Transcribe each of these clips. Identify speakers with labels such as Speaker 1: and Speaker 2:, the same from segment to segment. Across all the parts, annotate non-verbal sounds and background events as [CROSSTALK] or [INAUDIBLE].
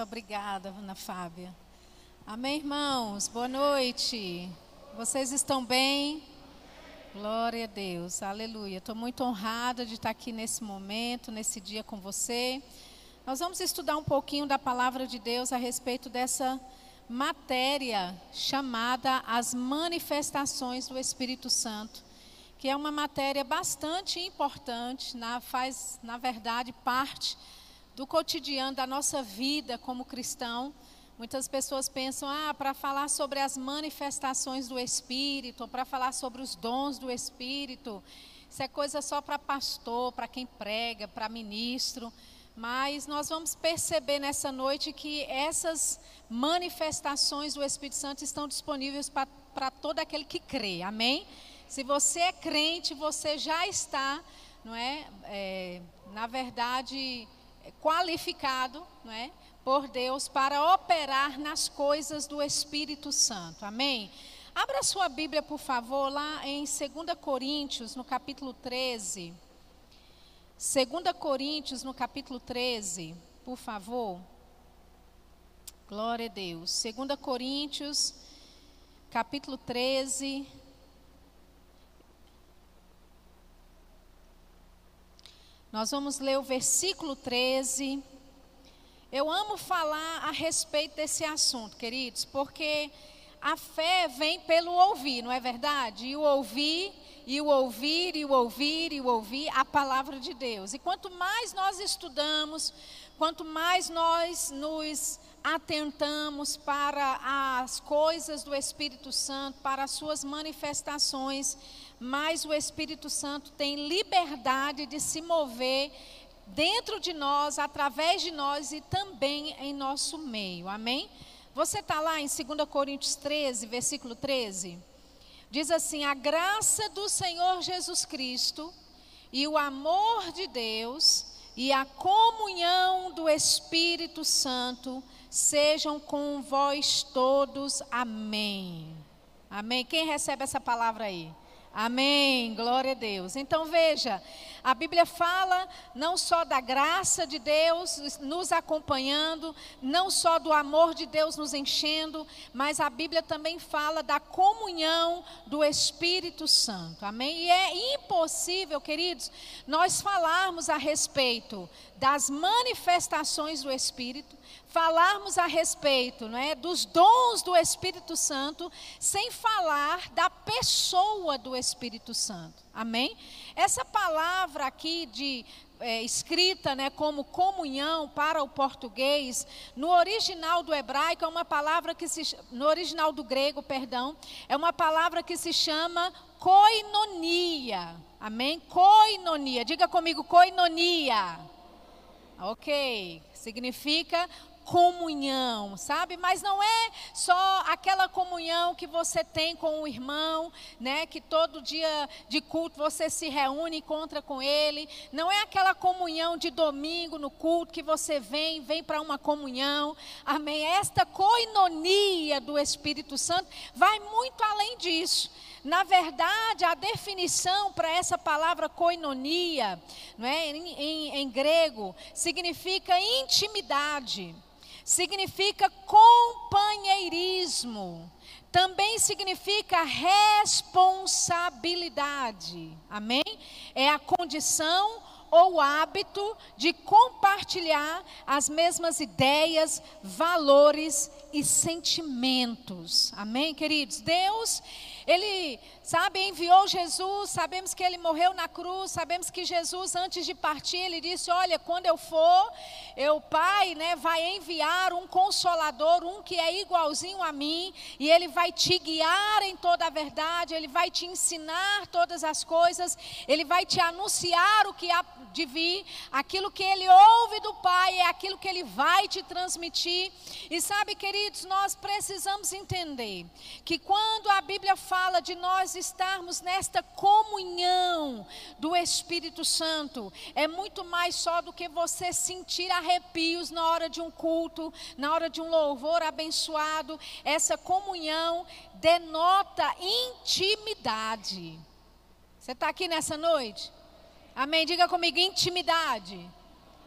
Speaker 1: Muito obrigada, Ana Fábia. Amém, irmãos? Boa noite. Vocês estão bem? Glória a Deus, aleluia. Estou muito honrada de estar aqui nesse momento, nesse dia com você. Nós vamos estudar um pouquinho da palavra de Deus a respeito dessa matéria chamada as manifestações do Espírito Santo, que é uma matéria bastante importante, na, faz, na verdade, parte do cotidiano da nossa vida como cristão. Muitas pessoas pensam, ah, para falar sobre as manifestações do Espírito, para falar sobre os dons do Espírito, isso é coisa só para pastor, para quem prega, para ministro. Mas nós vamos perceber nessa noite que essas manifestações do Espírito Santo estão disponíveis para todo aquele que crê, amém? Se você é crente, você já está, não é, é na verdade, qualificado, não é, por Deus para operar nas coisas do Espírito Santo. Amém? Abra sua Bíblia, por favor, lá em 2 Coríntios, no capítulo 13. 2 Coríntios, no capítulo 13, por favor. Glória a Deus. 2 Coríntios, capítulo 13. Nós vamos ler o versículo 13 eu amo falar a respeito desse assunto, queridos, porque a fé vem pelo ouvir, não é verdade? E o ouvir, e o ouvir, e o ouvir, e o ouvir a palavra de Deus. E quanto mais nós estudamos, quanto mais nós nos atentamos para as coisas do Espírito Santo, para as suas manifestações, mais o Espírito Santo tem liberdade de se mover dentro de nós, através de nós e também em nosso meio. Amém? Você está lá em 2 Coríntios 13, versículo 13? Diz assim: A graça do Senhor Jesus Cristo e o amor de Deus e a comunhão do Espírito Santo sejam com vós todos. Amém. Amém. Quem recebe essa palavra aí? Amém, glória a Deus. Então veja, a Bíblia fala não só da graça de Deus nos acompanhando, não só do amor de Deus nos enchendo, mas a Bíblia também fala da comunhão do Espírito Santo. Amém? E é impossível, queridos, nós falarmos a respeito das manifestações do Espírito falarmos a respeito não é, dos dons do Espírito Santo, sem falar da pessoa do Espírito Santo. Amém? Essa palavra aqui de é, escrita né, como comunhão para o português, no original do hebraico é uma palavra que se no original do grego, perdão, é uma palavra que se chama koinonia. Amém? Koinonia. Diga comigo koinonia. OK. Significa comunhão, sabe? Mas não é só aquela comunhão que você tem com o irmão, né? Que todo dia de culto você se reúne, encontra com ele. Não é aquela comunhão de domingo no culto que você vem, vem para uma comunhão. Amém? Esta coinonia do Espírito Santo vai muito além disso. Na verdade, a definição para essa palavra koinonia, não é? em, em, em grego, significa intimidade significa companheirismo, também significa responsabilidade. Amém? É a condição ou hábito de compartilhar as mesmas ideias, valores e sentimentos. Amém, queridos? Deus, Ele Sabe, enviou Jesus, sabemos que ele morreu na cruz, sabemos que Jesus, antes de partir, ele disse: Olha, quando eu for, o Pai né, vai enviar um consolador, um que é igualzinho a mim, e ele vai te guiar em toda a verdade, ele vai te ensinar todas as coisas, ele vai te anunciar o que há de vir, aquilo que ele ouve do Pai é aquilo que ele vai te transmitir. E sabe, queridos, nós precisamos entender que quando a Bíblia fala de nós estarmos nesta comunhão do Espírito Santo, é muito mais só do que você sentir arrepios na hora de um culto, na hora de um louvor abençoado. Essa comunhão denota intimidade. Você está aqui nessa noite? Amém? Diga comigo: intimidade.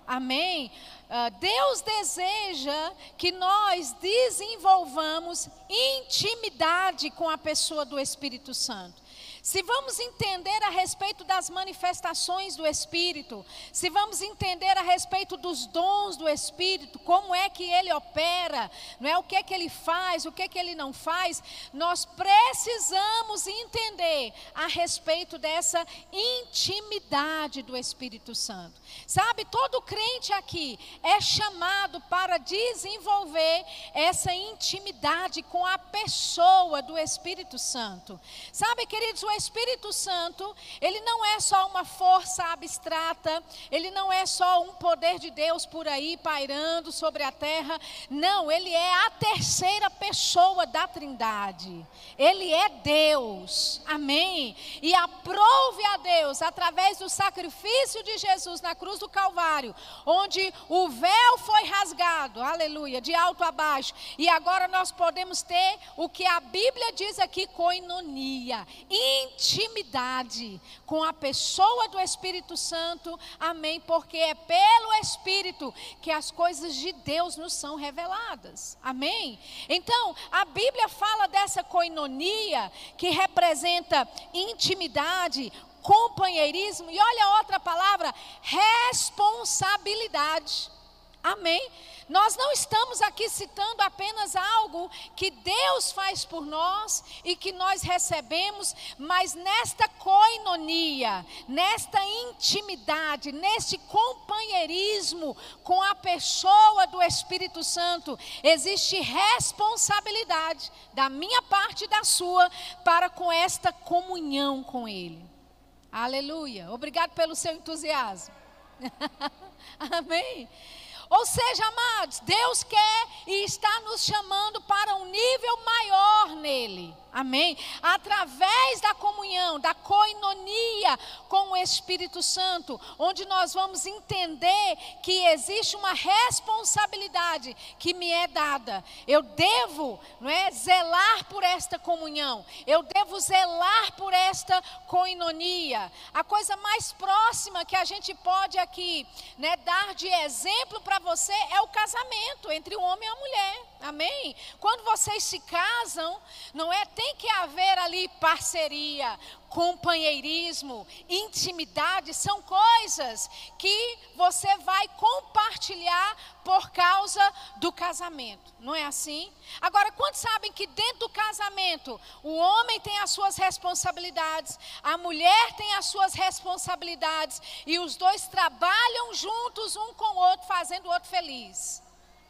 Speaker 1: Amém? Uh, Deus deseja que nós desenvolvamos intimidade com a pessoa do Espírito Santo. Se vamos entender a respeito das manifestações do Espírito, se vamos entender a respeito dos dons do Espírito, como é que ele opera, não é o que é que ele faz, o que é que ele não faz, nós precisamos entender a respeito dessa intimidade do Espírito Santo. Sabe, todo crente aqui é chamado para desenvolver essa intimidade com a pessoa do Espírito Santo. Sabe, queridos, o Espírito Santo, ele não é só uma força abstrata, ele não é só um poder de Deus por aí pairando sobre a terra. Não, ele é a terceira pessoa da Trindade. Ele é Deus. Amém. E aprove a Deus através do sacrifício de Jesus na cruz do Calvário, onde o véu foi rasgado, aleluia, de alto a baixo. E agora nós podemos ter o que a Bíblia diz aqui, coinonia, intimidade com a pessoa do Espírito Santo, amém, porque é pelo Espírito que as coisas de Deus nos são reveladas, amém. Então, a Bíblia fala dessa coinonia que representa intimidade, companheirismo e olha outra palavra, responsabilidade. Amém? Nós não estamos aqui citando apenas algo que Deus faz por nós e que nós recebemos, mas nesta coinonia, nesta intimidade, neste companheirismo com a pessoa do Espírito Santo, existe responsabilidade da minha parte e da sua para com esta comunhão com Ele. Aleluia. Obrigado pelo seu entusiasmo. [LAUGHS] Amém. Ou seja, amados, Deus quer e está nos chamando para um nível maior nele. Amém? Através da comunhão, da coinonia com o Espírito Santo, onde nós vamos entender que existe uma responsabilidade que me é dada. Eu devo, não é, zelar por esta comunhão. Eu devo zelar por esta coinonia. A coisa mais próxima que a gente pode aqui, né, dar de exemplo para você é o casamento entre o homem e a mulher. Amém? Quando vocês se casam, não é? Tem que haver ali parceria, companheirismo, intimidade, são coisas que você vai compartilhar por causa do casamento. Não é assim? Agora, quantos sabem que dentro do casamento, o homem tem as suas responsabilidades, a mulher tem as suas responsabilidades e os dois trabalham juntos um com o outro, fazendo o outro feliz.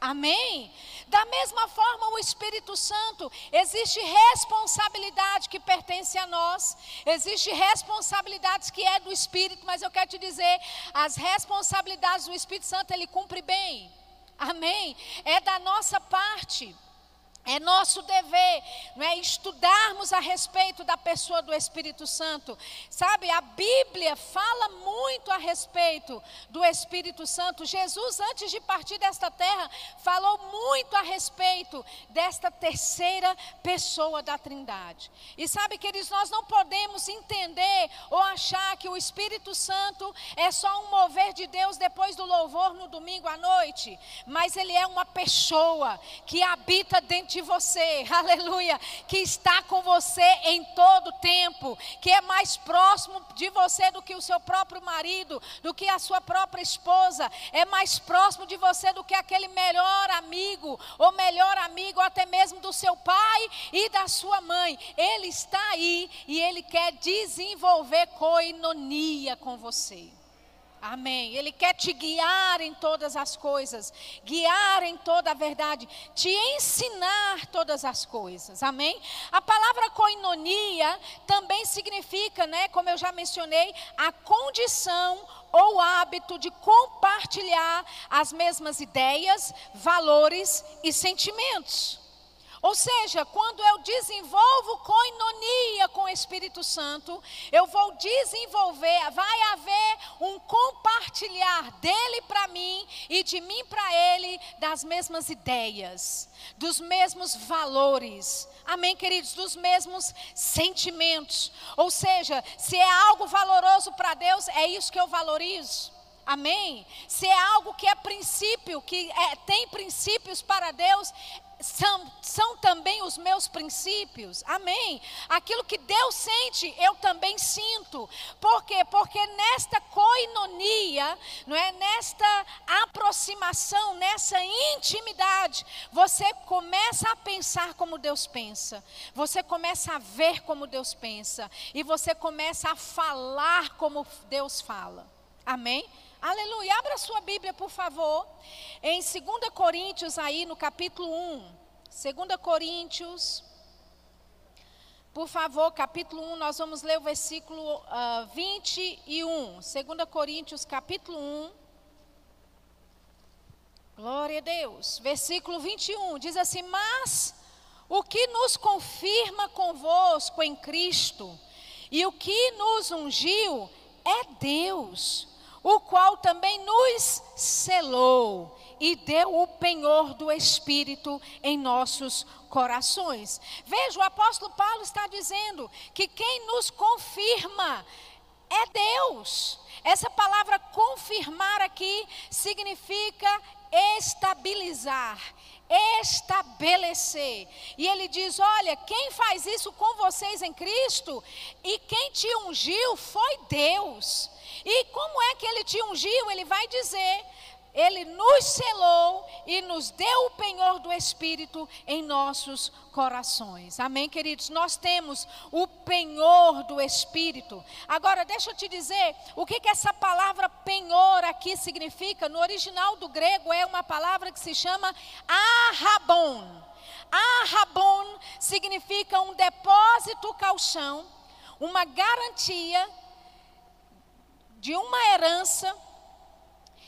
Speaker 1: Amém? Da mesma forma, o Espírito Santo, existe responsabilidade que pertence a nós, existe responsabilidades que é do Espírito, mas eu quero te dizer, as responsabilidades do Espírito Santo ele cumpre bem. Amém? É da nossa parte. É nosso dever, não é estudarmos a respeito da pessoa do Espírito Santo. Sabe, a Bíblia fala muito a respeito do Espírito Santo. Jesus, antes de partir desta terra, falou muito a respeito desta terceira pessoa da Trindade. E sabe, queridos, nós não podemos entender ou achar que o Espírito Santo é só um mover de Deus depois do louvor no domingo à noite, mas ele é uma pessoa que habita dentro de você, [LAUGHS] aleluia, que está com você em todo tempo, que é mais próximo de você do que o seu próprio marido, do que a sua própria esposa, é mais próximo de você do que aquele melhor amigo, ou melhor amigo, até mesmo do seu pai e da sua mãe. Ele está aí e ele quer desenvolver coinonia com você. Amém. Ele quer te guiar em todas as coisas, guiar em toda a verdade, te ensinar todas as coisas. Amém. A palavra coinonia também significa, né, como eu já mencionei, a condição ou hábito de compartilhar as mesmas ideias, valores e sentimentos. Ou seja, quando eu desenvolvo coinonia com o Espírito Santo, eu vou desenvolver, vai haver um compartilhar dele para mim e de mim para ele das mesmas ideias, dos mesmos valores. Amém, queridos? Dos mesmos sentimentos. Ou seja, se é algo valoroso para Deus, é isso que eu valorizo. Amém? Se é algo que é princípio, que é, tem princípios para Deus, são, são também os meus princípios. Amém. Aquilo que Deus sente, eu também sinto. Por quê? Porque nesta coinonia, não é? Nesta aproximação, nessa intimidade, você começa a pensar como Deus pensa. Você começa a ver como Deus pensa e você começa a falar como Deus fala. Amém? Aleluia. Abra sua Bíblia, por favor. Em 2 Coríntios, aí no capítulo 1. 2 Coríntios. Por favor, capítulo 1, nós vamos ler o versículo uh, ah, 21. 2 Coríntios, capítulo 1. Glória a Deus. Versículo 21 diz assim: Mas o que nos confirma convosco em Cristo e o que nos ungiu é Deus o qual também nos selou e deu o penhor do Espírito em nossos corações. Veja, o apóstolo Paulo está dizendo que quem nos confirma é Deus. Essa palavra confirmar aqui significa estabilizar, estabelecer. E ele diz: Olha, quem faz isso com vocês em Cristo e quem te ungiu foi Deus. E como é que ele te ungiu? Ele vai dizer: ele nos selou e nos deu o penhor do Espírito em nossos corações. Amém, queridos? Nós temos o penhor do Espírito. Agora, deixa eu te dizer o que, que essa palavra penhor aqui significa. No original do grego é uma palavra que se chama arrabon. Arrabon significa um depósito calção, uma garantia de uma herança,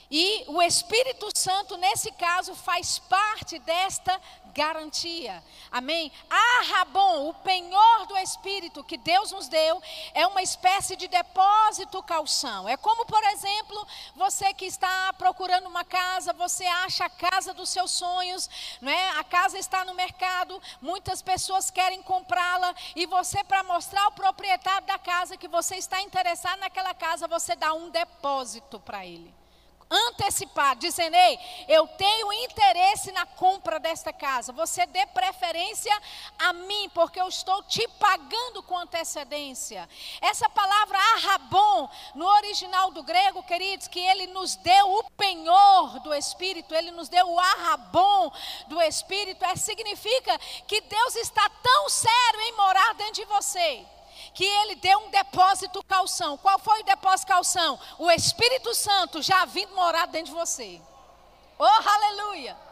Speaker 1: e o Espírito Santo, nesse caso, faz parte desta garantia. Amém? Arrabon, o penhor do Espírito que Deus nos deu, é uma espécie de depósito calção. É como, por exemplo, você que está procurando uma casa, você acha a casa dos seus sonhos, não é? A casa está no mercado, muitas pessoas querem comprá-la e você para mostrar ao proprietário da casa que você está interessado naquela casa, você dá um depósito para ele antecipado, dizendo: Ei, eu tenho interesse na compra desta casa. Você dê preferência a mim, porque eu estou te pagando com antecedência. Essa palavra arrabon, no original do grego, queridos, que ele nos deu o penhor do Espírito, ele nos deu o arrabon do Espírito, é, significa que Deus está tão sério em morar dentro de você que ele deu um depósito calção. Qual foi o depósito calção? O Espírito Santo já vindo morar dentro de você. Oh, aleluia!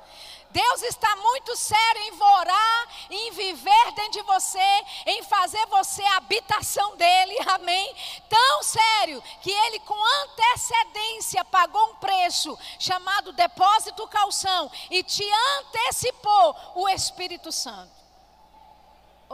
Speaker 1: Deus está muito sério em morar, em viver dentro de você, em fazer você a habitação dele, [LAUGHS] amém? Tão sério que ele, com antecedência, pagou um preço chamado depósito calção e te antecipou o Espírito Santo.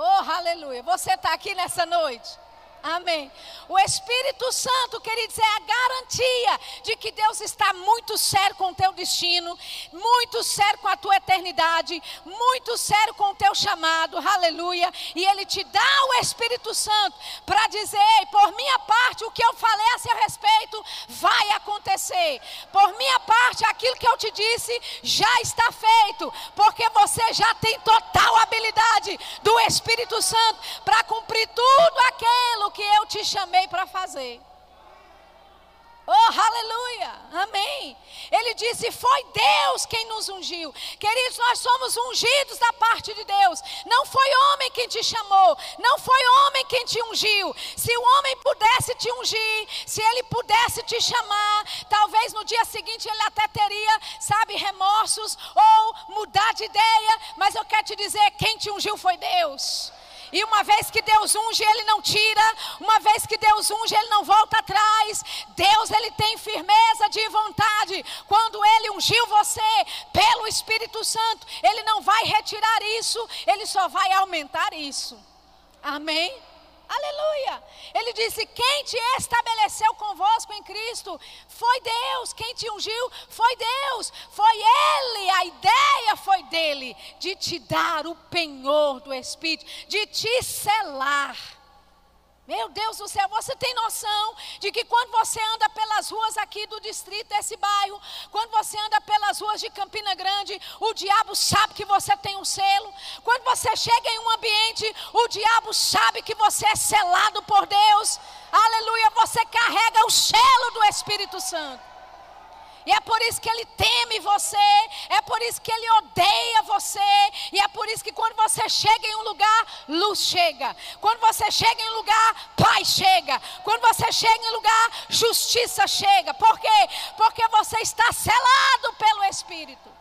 Speaker 1: Oh, aleluia. Você está aqui nessa noite. Amém. O Espírito Santo, queridos, é a garantia de que Deus está muito sério com o teu destino, muito sério com a tua eternidade, muito sério com o teu chamado, aleluia. E Ele te dá o Espírito Santo para dizer: por minha parte, o que eu falei a seu respeito vai acontecer. Por minha parte, aquilo que eu te disse já está feito, porque você já tem total habilidade do Espírito Santo para cumprir tudo aquilo que eu te chamei para fazer. Oh, aleluia, amém. Ele disse: Foi Deus quem nos ungiu. Queridos, nós somos ungidos da parte de Deus. Não foi homem quem te chamou, não foi homem quem te ungiu. Se o homem pudesse te ungir, se ele pudesse te chamar, talvez no dia seguinte ele até teria, sabe, remorsos ou mudar de ideia. Mas eu quero te dizer: quem te ungiu foi Deus. E uma vez que Deus unge, Ele não tira. Uma vez que Deus unge, Ele não volta atrás. Deus, Ele tem firmeza de vontade. Quando Ele ungiu você pelo Espírito Santo, Ele não vai retirar isso, Ele só vai aumentar isso. Amém? Aleluia. Ele disse: Quem te estabeleceu convosco em Cristo foi Deus. Quem te ungiu foi Deus. Foi Ele. A ideia foi dele de te dar o penhor do Espírito, de te selar. Meu Deus do céu, você tem noção de que quando você anda pelas ruas aqui do distrito, desse bairro, quando você anda pelas ruas de Campina Grande, o diabo sabe que você tem um selo. Quando você chega em um ambiente, o diabo sabe que você é selado por Deus. Aleluia, você carrega o selo do Espírito Santo. E é por isso que ele teme você, é por isso que ele odeia você, e é por isso que quando você chega em um lugar, luz chega. Quando você chega em um lugar, paz chega. Quando você chega em um lugar, justiça chega. Por quê? Porque você está selado pelo Espírito.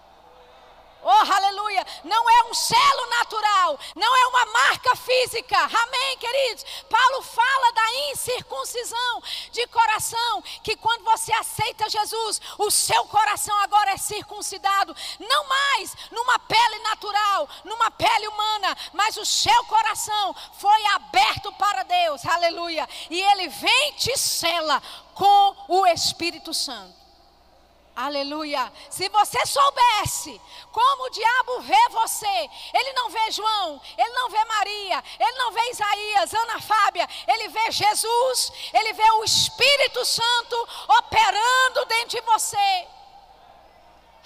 Speaker 1: Oh, aleluia! Não é um selo natural, não é uma marca física. Amém, queridos? Paulo fala da incircuncisão de coração, que quando você aceita Jesus, o seu coração agora é circuncidado, não mais numa pele natural, numa pele humana, mas o seu coração foi aberto para Deus. Aleluia! E ele vem te sela com o Espírito Santo. Aleluia. Se você soubesse como o diabo vê você, ele não vê João, ele não vê Maria, ele não vê Isaías, Ana Fábia, ele vê Jesus, ele vê o Espírito Santo operando dentro de você.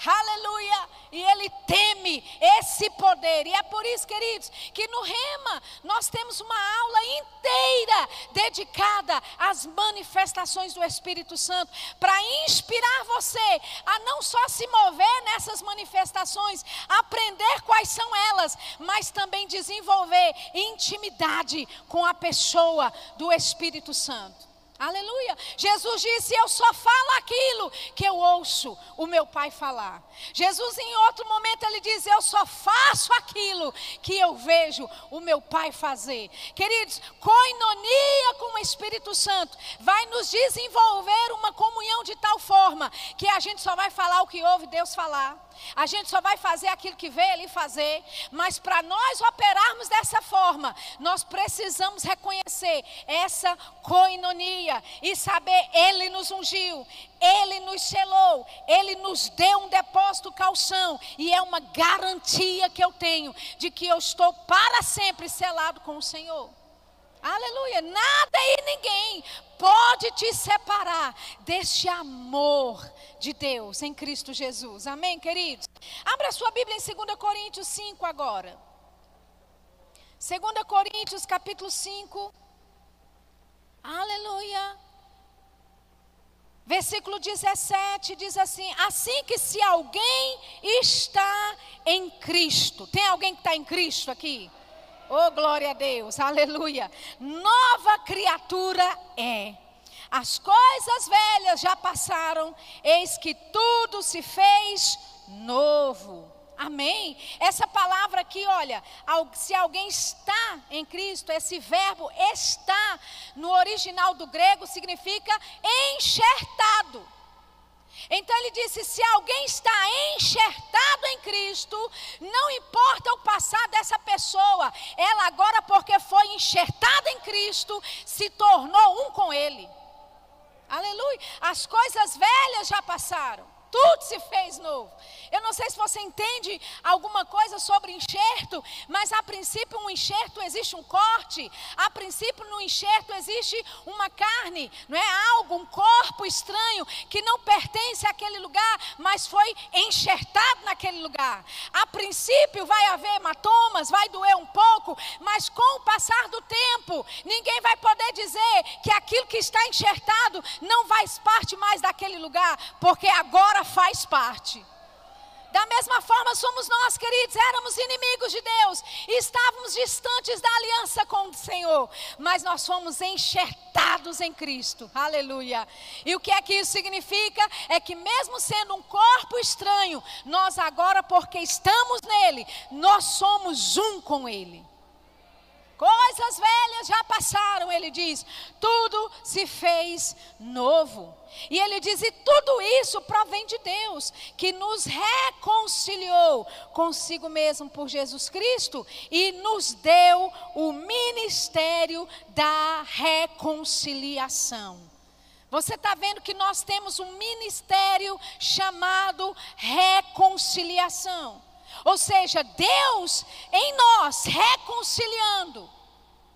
Speaker 1: Aleluia! E ele teme esse poder. E é por isso, queridos, que no Rema nós temos uma aula inteira dedicada às manifestações do Espírito Santo, para inspirar você a não só se mover nessas manifestações, aprender quais são elas, mas também desenvolver intimidade com a pessoa do Espírito Santo. Aleluia. Jesus disse: Eu só falo aquilo que eu ouço o meu Pai falar. Jesus, em outro momento, ele diz: Eu só faço aquilo que eu vejo o meu Pai fazer. Queridos, coinonia com o Espírito Santo vai nos desenvolver uma comunhão de tal forma que a gente só vai falar o que ouve Deus falar. A gente só vai fazer aquilo que vê Ele fazer, mas para nós operarmos dessa forma, nós precisamos reconhecer essa coinonia e saber Ele nos ungiu, Ele nos selou, Ele nos deu um depósito calção e é uma garantia que eu tenho de que eu estou para sempre selado com o Senhor. Aleluia. Nada e ninguém pode te separar deste amor de Deus em Cristo Jesus. Amém, queridos? Abra sua Bíblia em 2 Coríntios 5 agora. 2 Coríntios capítulo 5. Aleluia. Versículo 17 diz assim: Assim que se alguém está em Cristo, tem alguém que está em Cristo aqui? Oh, glória a Deus, aleluia. Nova criatura é. As coisas velhas já passaram, eis que tudo se fez novo. Amém? Essa palavra aqui, olha, se alguém está em Cristo, esse verbo está no original do grego significa enxertado. Então ele disse: se alguém está enxertado em Cristo, não importa o passado dessa pessoa, ela agora, porque foi enxertada em Cristo, se tornou um com Ele. Aleluia. As coisas velhas já passaram tudo se fez novo. Eu não sei se você entende alguma coisa sobre enxerto, mas a princípio um enxerto existe um corte, a princípio no enxerto existe uma carne, não é algo, um corpo estranho que não pertence àquele lugar, mas foi enxertado naquele lugar. A princípio vai haver hematomas, vai doer um pouco, mas com o passar do tempo, ninguém vai poder dizer que aquilo que está enxertado não faz parte mais daquele lugar, porque agora faz parte. Da mesma forma somos nós, queridos, éramos inimigos de Deus, estávamos distantes da aliança com o Senhor, mas nós fomos enxertados em Cristo, aleluia. E o que é que isso significa? É que, mesmo sendo um corpo estranho, nós agora, porque estamos nele, nós somos um com Ele. Coisas velhas já passaram, ele diz, tudo se fez novo. E ele diz: e tudo isso provém de Deus, que nos reconciliou consigo mesmo por Jesus Cristo e nos deu o ministério da reconciliação. Você está vendo que nós temos um ministério chamado reconciliação. Ou seja, Deus em nós reconciliando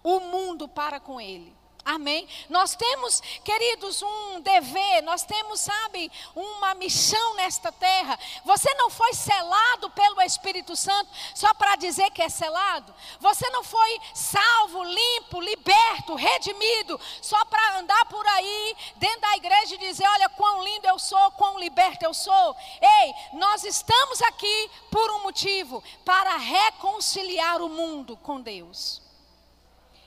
Speaker 1: o mundo para com Ele. Amém? Nós temos, queridos, um dever, nós temos, sabe, uma missão nesta terra. Você não foi selado pelo Espírito Santo só para dizer que é selado. Você não foi salvo, limpo, liberto, redimido, só para andar por aí dentro da igreja e dizer: olha quão lindo eu sou, quão liberto eu sou. Ei, nós estamos aqui por um motivo para reconciliar o mundo com Deus.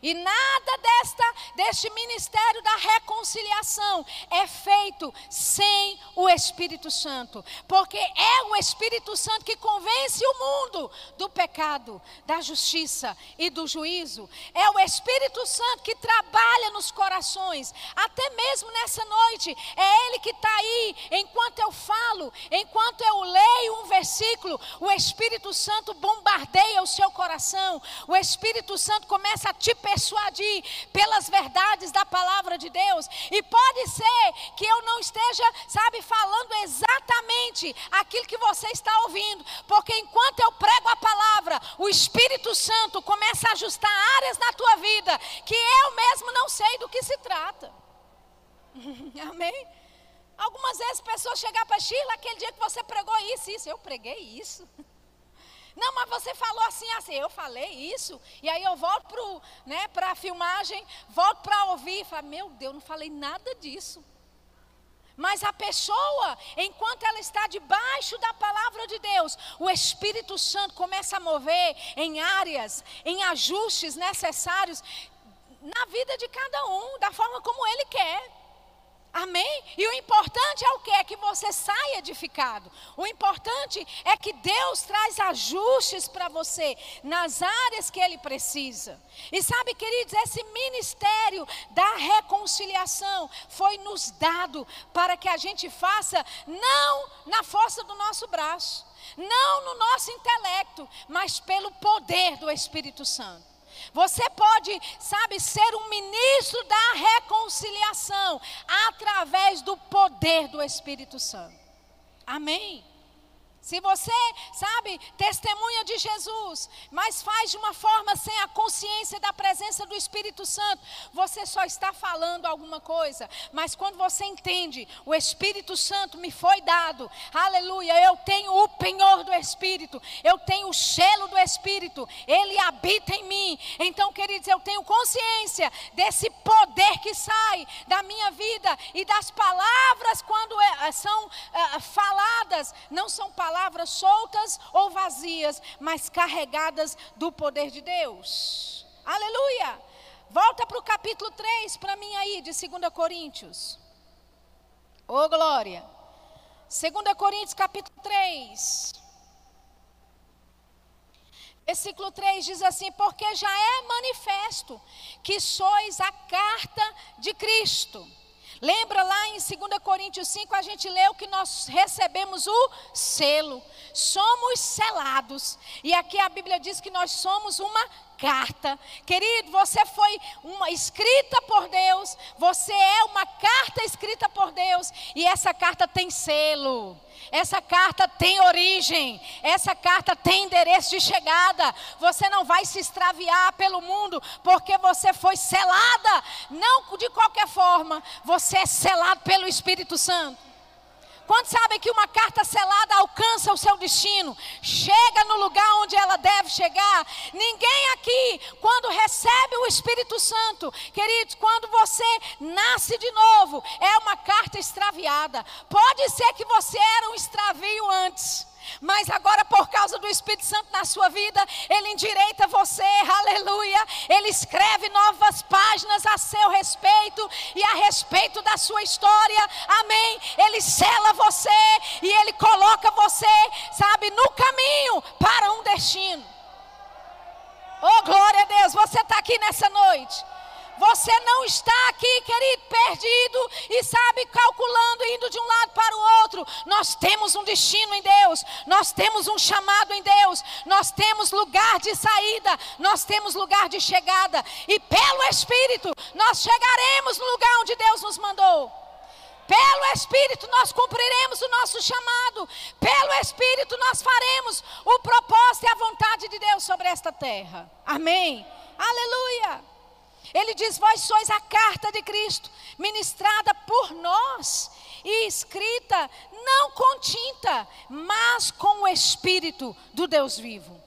Speaker 1: E nada desta, deste ministério da reconciliação é feito sem o Espírito Santo. Porque é o Espírito Santo que convence o mundo do pecado, da justiça e do juízo. É o Espírito Santo que trabalha nos corações. Até mesmo nessa noite, é Ele que está aí. Enquanto eu falo, enquanto eu leio um versículo, o Espírito Santo bombardeia o seu coração. O Espírito Santo começa a te persuadir pelas verdades da palavra de Deus. E pode ser que eu não esteja, sabe, falando exatamente aquilo que você está ouvindo, porque enquanto eu prego a palavra, o Espírito Santo começa a ajustar áreas na tua vida que eu mesmo não sei do que se trata. [LAUGHS] Amém? Algumas vezes pessoas chegam para Sheila, aquele dia que você pregou isso, isso, eu preguei isso. [LAUGHS] Não, mas você falou assim, assim, eu falei isso. E aí eu volto para né, a filmagem, volto para ouvir e falo, meu Deus, não falei nada disso. Mas a pessoa, enquanto ela está debaixo da palavra de Deus, o Espírito Santo começa a mover em áreas, em ajustes necessários na vida de cada um, da forma como ele quer. Amém? E o importante é o que? É que você saia edificado. O importante é que Deus traz ajustes para você nas áreas que Ele precisa. E sabe, queridos, esse ministério da reconciliação foi nos dado para que a gente faça não na força do nosso braço, não no nosso intelecto, mas pelo poder do Espírito Santo. Você pode, sabe, ser um ministro da reconciliação através do poder do Espírito Santo. Amém. Se você, sabe, testemunha de Jesus, mas faz de uma forma sem a consciência da presença do Espírito Santo, você só está falando alguma coisa. Mas quando você entende, o Espírito Santo me foi dado, aleluia, eu tenho o penhor do Espírito, eu tenho o selo do Espírito, ele habita em mim. Então, queridos, eu tenho consciência desse poder que sai da minha vida e das palavras, quando é, são é, faladas, não são palavras palavras soltas ou vazias, mas carregadas do poder de Deus. Aleluia! Volta para o capítulo 3 para mim aí, de 2 Coríntios. Ô oh, glória! 2 Coríntios capítulo 3. Versículo 3 diz assim: Porque já é manifesto que sois a carta de Cristo Lembra lá em 2 Coríntios 5, a gente leu que nós recebemos o selo, somos selados. E aqui a Bíblia diz que nós somos uma carta. Querido, você foi uma escrita por Deus, você é uma carta escrita por Deus, e essa carta tem selo. Essa carta tem origem, essa carta tem endereço de chegada. Você não vai se extraviar pelo mundo, porque você foi selada, não de qualquer forma, você é selado pelo Espírito Santo. Quantos sabem que uma carta selada alcança o seu destino? Chega no lugar onde ela deve chegar. Ninguém aqui, quando recebe o Espírito Santo, queridos, quando você nasce de novo, é uma carta extraviada. Pode ser que você era um extravio antes. Mas agora, por causa do Espírito Santo na sua vida, Ele endireita você, aleluia. Ele escreve novas páginas a seu respeito e a respeito da sua história, amém. Ele sela você e Ele coloca você, sabe, no caminho para um destino. Oh, glória a Deus, você está aqui nessa noite. Você não está aqui, querido, perdido e sabe, calculando, indo de um lado para o outro. Nós temos um destino em Deus, nós temos um chamado em Deus, nós temos lugar de saída, nós temos lugar de chegada. E pelo Espírito, nós chegaremos no lugar onde Deus nos mandou. Pelo Espírito nós cumpriremos o nosso chamado. Pelo Espírito nós faremos o propósito e a vontade de Deus sobre esta terra. Amém. Aleluia. Ele diz: Vós sois a carta de Cristo, ministrada por nós e escrita não com tinta, mas com o Espírito do Deus vivo.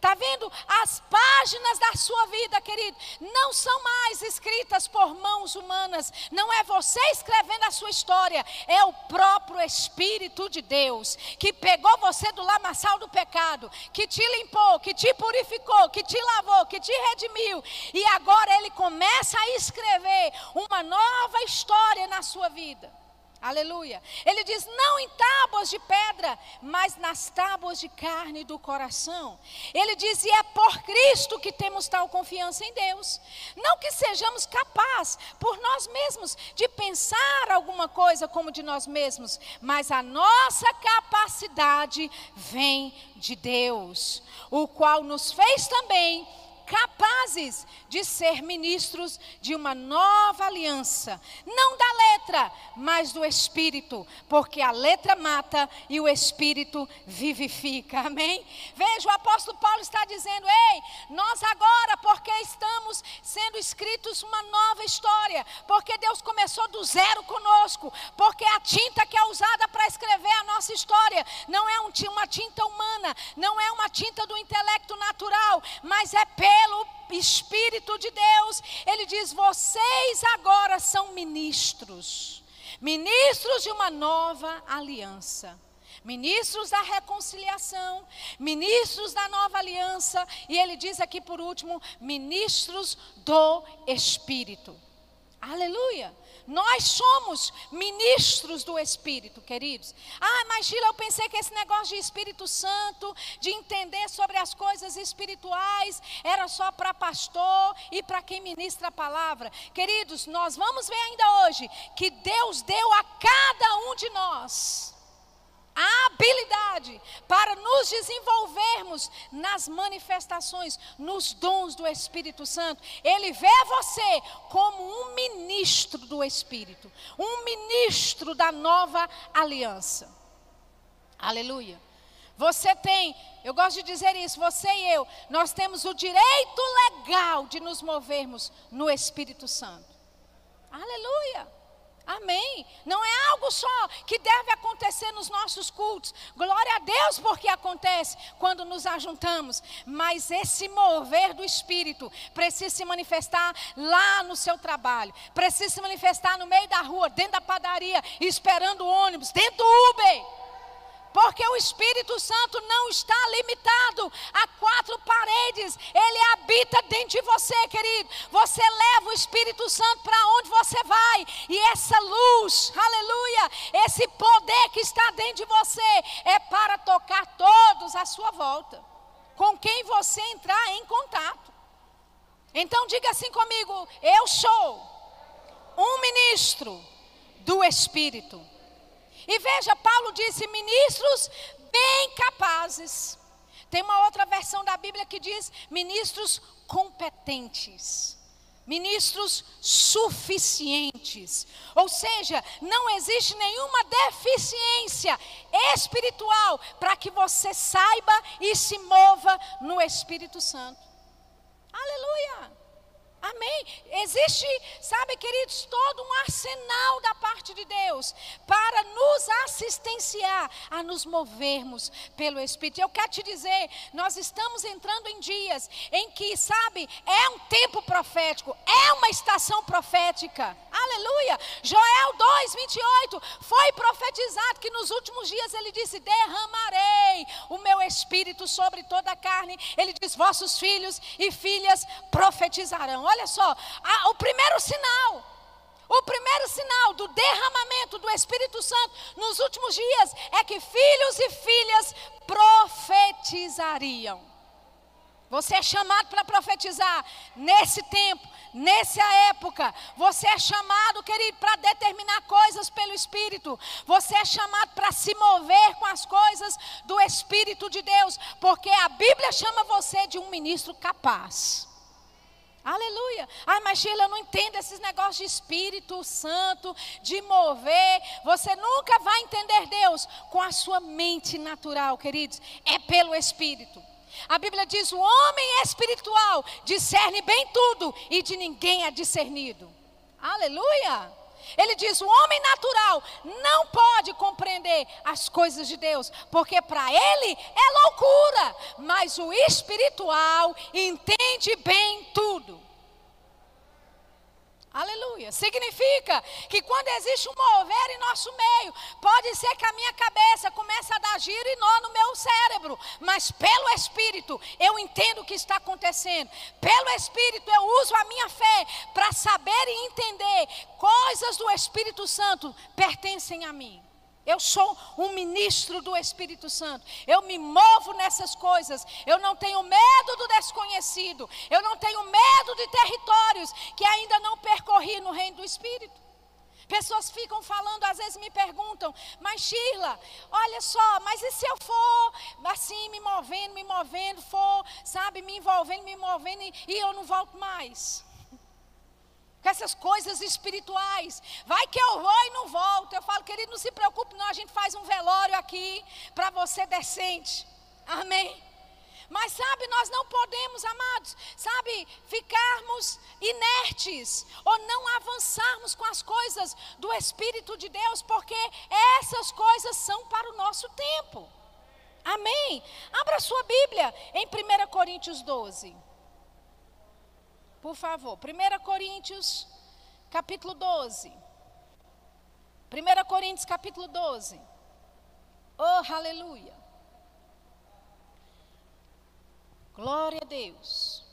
Speaker 1: Está vendo? As páginas da sua vida, querido, não são mais escritas por mãos humanas. Não é você escrevendo a sua história. É o próprio Espírito de Deus que pegou você do lamaçal do pecado, que te limpou, que te purificou, que te lavou, que te redimiu. E agora ele começa a escrever uma nova história na sua vida. Aleluia. Ele diz: não em tábuas de pedra, mas nas tábuas de carne do coração. Ele diz: e é por Cristo que temos tal confiança em Deus. Não que sejamos capazes, por nós mesmos, de pensar alguma coisa como de nós mesmos, mas a nossa capacidade vem de Deus, o qual nos fez também capazes de ser ministros de uma nova aliança, não da letra, mas do espírito, porque a letra mata e o espírito vivifica. Amém? Veja, o apóstolo Paulo está dizendo: "Ei, nós agora, porque estamos sendo escritos uma nova história, porque Deus começou do zero conosco, porque a tinta que é usada para escrever a nossa história não é uma tinta humana, não é uma tinta do intelecto natural, mas é pelo pelo Espírito de Deus, ele diz: vocês agora são ministros, ministros de uma nova aliança. Ministros da reconciliação, ministros da nova aliança, e ele diz aqui por último, ministros do Espírito. Aleluia. Nós somos ministros do Espírito, queridos. Ah, mas Gila, eu pensei que esse negócio de Espírito Santo, de entender sobre as coisas espirituais, era só para pastor e para quem ministra a palavra. Queridos, nós vamos ver ainda hoje que Deus deu a cada um de nós a habilidade para nos desenvolvermos nas manifestações, nos dons do Espírito Santo. Ele vê você como um ministro do Espírito, um ministro da nova aliança. Aleluia. Você tem, eu gosto de dizer isso, você e eu, nós temos o direito legal de nos movermos no Espírito Santo. Aleluia. Amém. Não é algo só que deve acontecer nos nossos cultos. Glória a Deus porque acontece quando nos ajuntamos. Mas esse mover do Espírito precisa se manifestar lá no seu trabalho. Precisa se manifestar no meio da rua, dentro da padaria, esperando o ônibus, dentro do Uber. Porque o Espírito Santo não está limitado a quatro paredes, ele habita dentro de você, querido. Você leva o Espírito Santo para onde você vai, e essa luz, aleluia, esse poder que está dentro de você é para tocar todos à sua volta, com quem você entrar em contato. Então diga assim comigo: eu sou um ministro do Espírito. E veja, Paulo disse: ministros bem capazes. Tem uma outra versão da Bíblia que diz: ministros competentes. Ministros suficientes. Ou seja, não existe nenhuma deficiência espiritual para que você saiba e se mova no Espírito Santo. Aleluia! Amém? Existe, sabe, queridos, todo um arsenal da parte de Deus para nos assistenciar a nos movermos pelo Espírito. Eu quero te dizer, nós estamos entrando em dias em que, sabe, é um tempo profético, é uma estação profética. Aleluia! Joel 2, 28 foi profetizado que nos últimos dias ele disse: Derramarei o meu espírito sobre toda a carne. Ele diz: Vossos filhos e filhas profetizarão olha só, a, o primeiro sinal, o primeiro sinal do derramamento do Espírito Santo nos últimos dias é que filhos e filhas profetizariam. Você é chamado para profetizar nesse tempo, nessa época. Você é chamado, querido, para determinar coisas pelo Espírito. Você é chamado para se mover com as coisas do Espírito de Deus, porque a Bíblia chama você de um ministro capaz. Aleluia. Ai, mas Sheila, eu não entendo esses negócios de Espírito Santo, de mover. Você nunca vai entender Deus com a sua mente natural, queridos. É pelo Espírito. A Bíblia diz: o homem espiritual discerne bem tudo e de ninguém é discernido. Aleluia! Ele diz: o homem natural não pode compreender as coisas de Deus, porque para ele é loucura, mas o espiritual entende bem tudo. Aleluia. Significa que quando existe um mover em nosso meio, pode ser que a minha cabeça comece a dar giro e nó no meu cérebro, mas pelo Espírito eu entendo o que está acontecendo. Pelo Espírito eu uso a minha fé para saber e entender coisas do Espírito Santo pertencem a mim. Eu sou um ministro do Espírito Santo. Eu me movo nessas coisas. Eu não tenho medo do desconhecido. Eu não tenho medo de territórios que ainda não percorri no reino do Espírito. Pessoas ficam falando, às vezes me perguntam, mas Sheila, olha só, mas e se eu for assim, me movendo, me movendo, for, sabe, me envolvendo, me movendo e, eu não volto mais? Com essas coisas espirituais. Vai que eu vou e não volto. Eu falo, querido, não se preocupe, não. A gente faz um velório aqui para você decente. Amém. Mas sabe, nós não podemos, amados, sabe, ficarmos inertes ou não avançarmos com as coisas do Espírito de Deus, porque essas coisas são para o nosso tempo. Amém. Abra sua Bíblia em 1 Coríntios 12. Por favor, 1 Coríntios, capítulo 12. 1 Coríntios, capítulo 12. Oh, aleluia. Glória a Deus.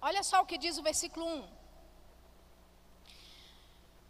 Speaker 1: Olha só o que diz o versículo 1.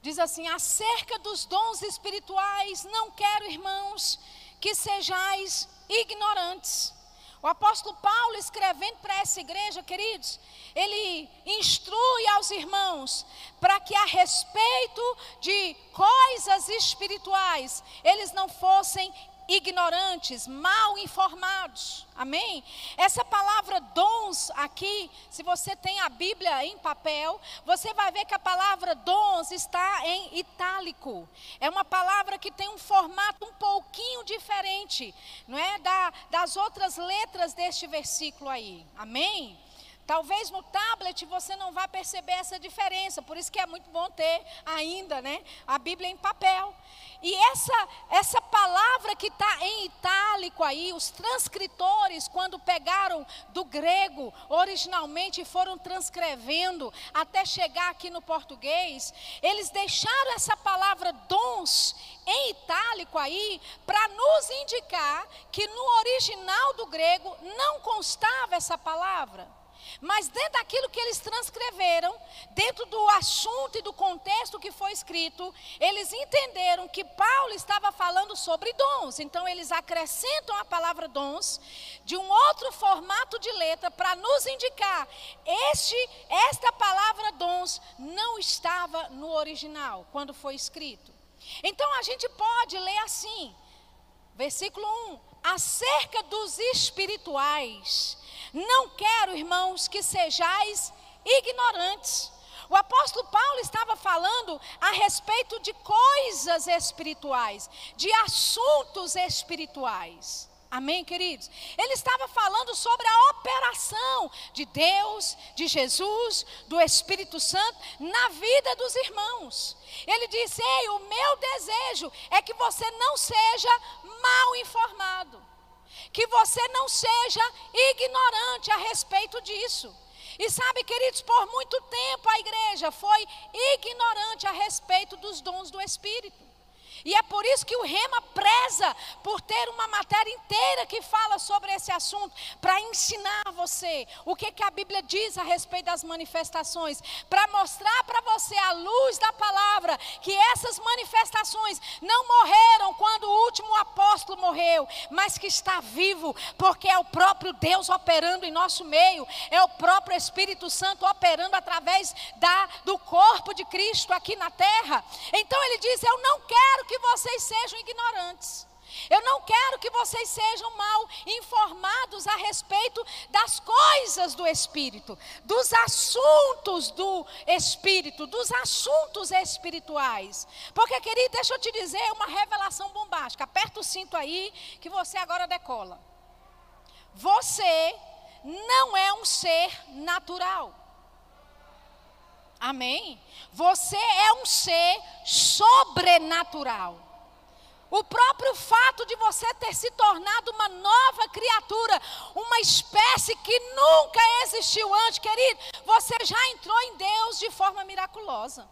Speaker 1: Diz assim: acerca dos dons espirituais, não quero, irmãos, que sejais ignorantes. O apóstolo Paulo, escrevendo para essa igreja, queridos, ele instrui aos irmãos para que, a respeito de coisas espirituais, eles não fossem ignorantes, mal informados. Amém? Essa palavra dons aqui, se você tem a Bíblia em papel, você vai ver que a palavra dons está em itálico. É uma palavra que tem um formato um pouquinho diferente, não é? Da, das outras letras deste versículo aí. Amém? Talvez no tablet você não vá perceber essa diferença, por isso que é muito bom ter ainda, né, a Bíblia em papel. E essa, essa palavra que está em itálico aí, os transcritores, quando pegaram do grego originalmente e foram transcrevendo até chegar aqui no português, eles deixaram essa palavra dons em itálico aí para nos indicar que no original do grego não constava essa palavra. Mas dentro daquilo que eles transcreveram, dentro do assunto e do contexto que foi escrito, eles entenderam que Paulo estava falando sobre dons. Então eles acrescentam a palavra dons de um outro formato de letra para nos indicar este esta palavra dons não estava no original quando foi escrito. Então a gente pode ler assim, versículo 1, acerca dos espirituais não quero, irmãos, que sejais ignorantes. O apóstolo Paulo estava falando a respeito de coisas espirituais, de assuntos espirituais. Amém, queridos? Ele estava falando sobre a operação de Deus, de Jesus, do Espírito Santo na vida dos irmãos. Ele disse: Ei, o meu desejo é que você não seja mal informado que você não seja ignorante a respeito disso. E sabe, queridos, por muito tempo a igreja foi ignorante a respeito dos dons do Espírito. E é por isso que o Rema preza por ter uma matéria inteira que fala sobre esse assunto, para ensinar você o que, que a Bíblia diz a respeito das manifestações, para mostrar para você, à luz da palavra, que essas manifestações não morreram quando o último apóstolo morreu, mas que está vivo, porque é o próprio Deus operando em nosso meio, é o próprio Espírito Santo operando através da, do corpo de Cristo aqui na terra. Então ele diz: Eu não quero que vocês sejam ignorantes. Eu não quero que vocês sejam mal informados a respeito das coisas do Espírito, dos assuntos do Espírito, dos assuntos espirituais. Porque, querido, deixa eu te dizer uma revelação bombástica. Aperta o cinto aí, que você agora decola. Você não é um ser natural. Amém? Você é um ser sobrenatural. O próprio fato de você ter se tornado uma nova criatura, uma espécie que nunca existiu antes, querido, você já entrou em Deus de forma miraculosa.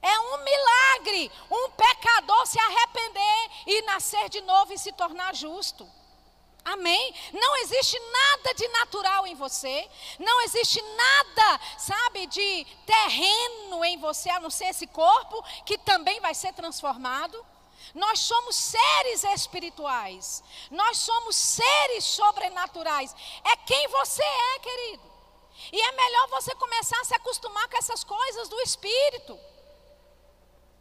Speaker 1: É um milagre um pecador se arrepender e nascer de novo e se tornar justo. Amém? Não existe nada de natural em você, não existe nada, sabe, de terreno em você, a não ser esse corpo que também vai ser transformado. Nós somos seres espirituais, nós somos seres sobrenaturais. É quem você é, querido. E é melhor você começar a se acostumar com essas coisas do espírito.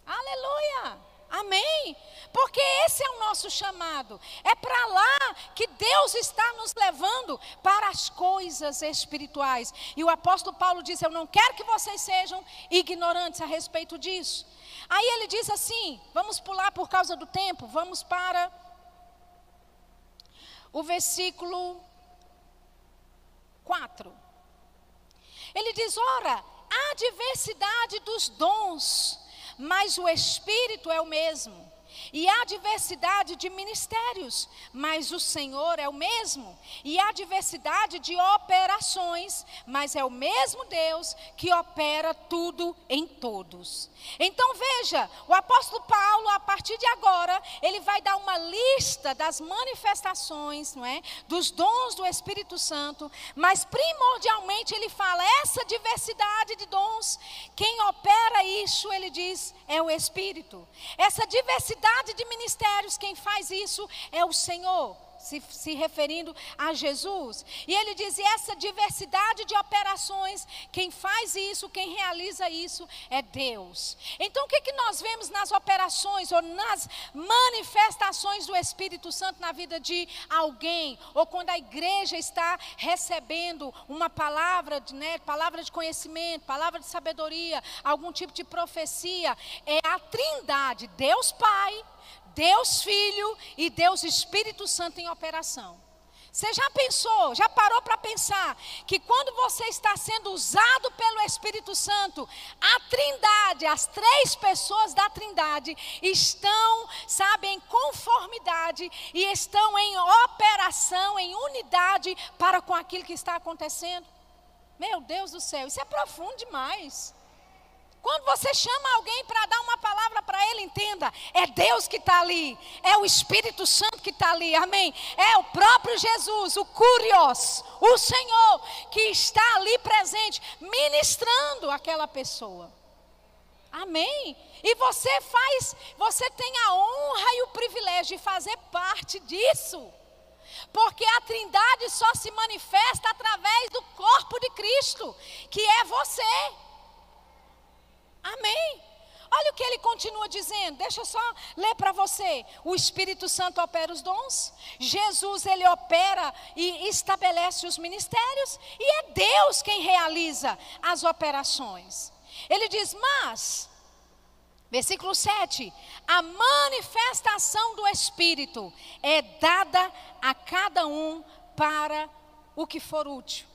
Speaker 1: Aleluia! Amém? Porque esse é o nosso chamado. É para lá que Deus está nos levando para as coisas espirituais. E o apóstolo Paulo diz: Eu não quero que vocês sejam ignorantes a respeito disso. Aí ele diz assim: Vamos pular por causa do tempo, vamos para o versículo 4. Ele diz: Ora, há diversidade dos dons mas o Espírito é o mesmo. E há diversidade de ministérios, mas o Senhor é o mesmo. E há diversidade de operações, mas é o mesmo Deus que opera tudo em todos. Então veja, o apóstolo Paulo, a partir de agora, ele vai dar uma lista das manifestações, não é? Dos dons do Espírito Santo, mas primordialmente ele fala essa diversidade de dons, quem opera isso, ele diz, é o Espírito. Essa diversidade de ministérios, quem faz isso é o Senhor. Se, se, referindo a Jesus. E ele diz: e essa diversidade de operações, quem faz isso, quem realiza isso é Deus. Então, o que, que nós vemos nas operações ou nas manifestações do Espírito Santo na vida de alguém, ou quando a igreja está recebendo uma palavra, né, palavra de conhecimento, palavra de sabedoria, algum tipo de profecia, é a trindade, Deus Pai. Deus Filho e Deus Espírito Santo em operação. Você já pensou, já parou para pensar que quando você está sendo usado pelo Espírito Santo, a Trindade, as três pessoas da Trindade estão, sabe, em conformidade e estão em operação, em unidade para com aquilo que está acontecendo? Meu Deus do céu, isso é profundo demais. Quando você chama alguém para dar uma palavra para ele, entenda: é Deus que está ali, é o Espírito Santo que está ali, amém? É o próprio Jesus, o Curios, o Senhor, que está ali presente, ministrando aquela pessoa. Amém? E você faz, você tem a honra e o privilégio de fazer parte disso. Porque a Trindade só se manifesta através do corpo de Cristo, que é você. Amém. Olha o que ele continua dizendo. Deixa eu só ler para você. O Espírito Santo opera os dons. Jesus ele opera e estabelece os ministérios e é Deus quem realiza as operações. Ele diz: "Mas Versículo 7: A manifestação do Espírito é dada a cada um para o que for útil.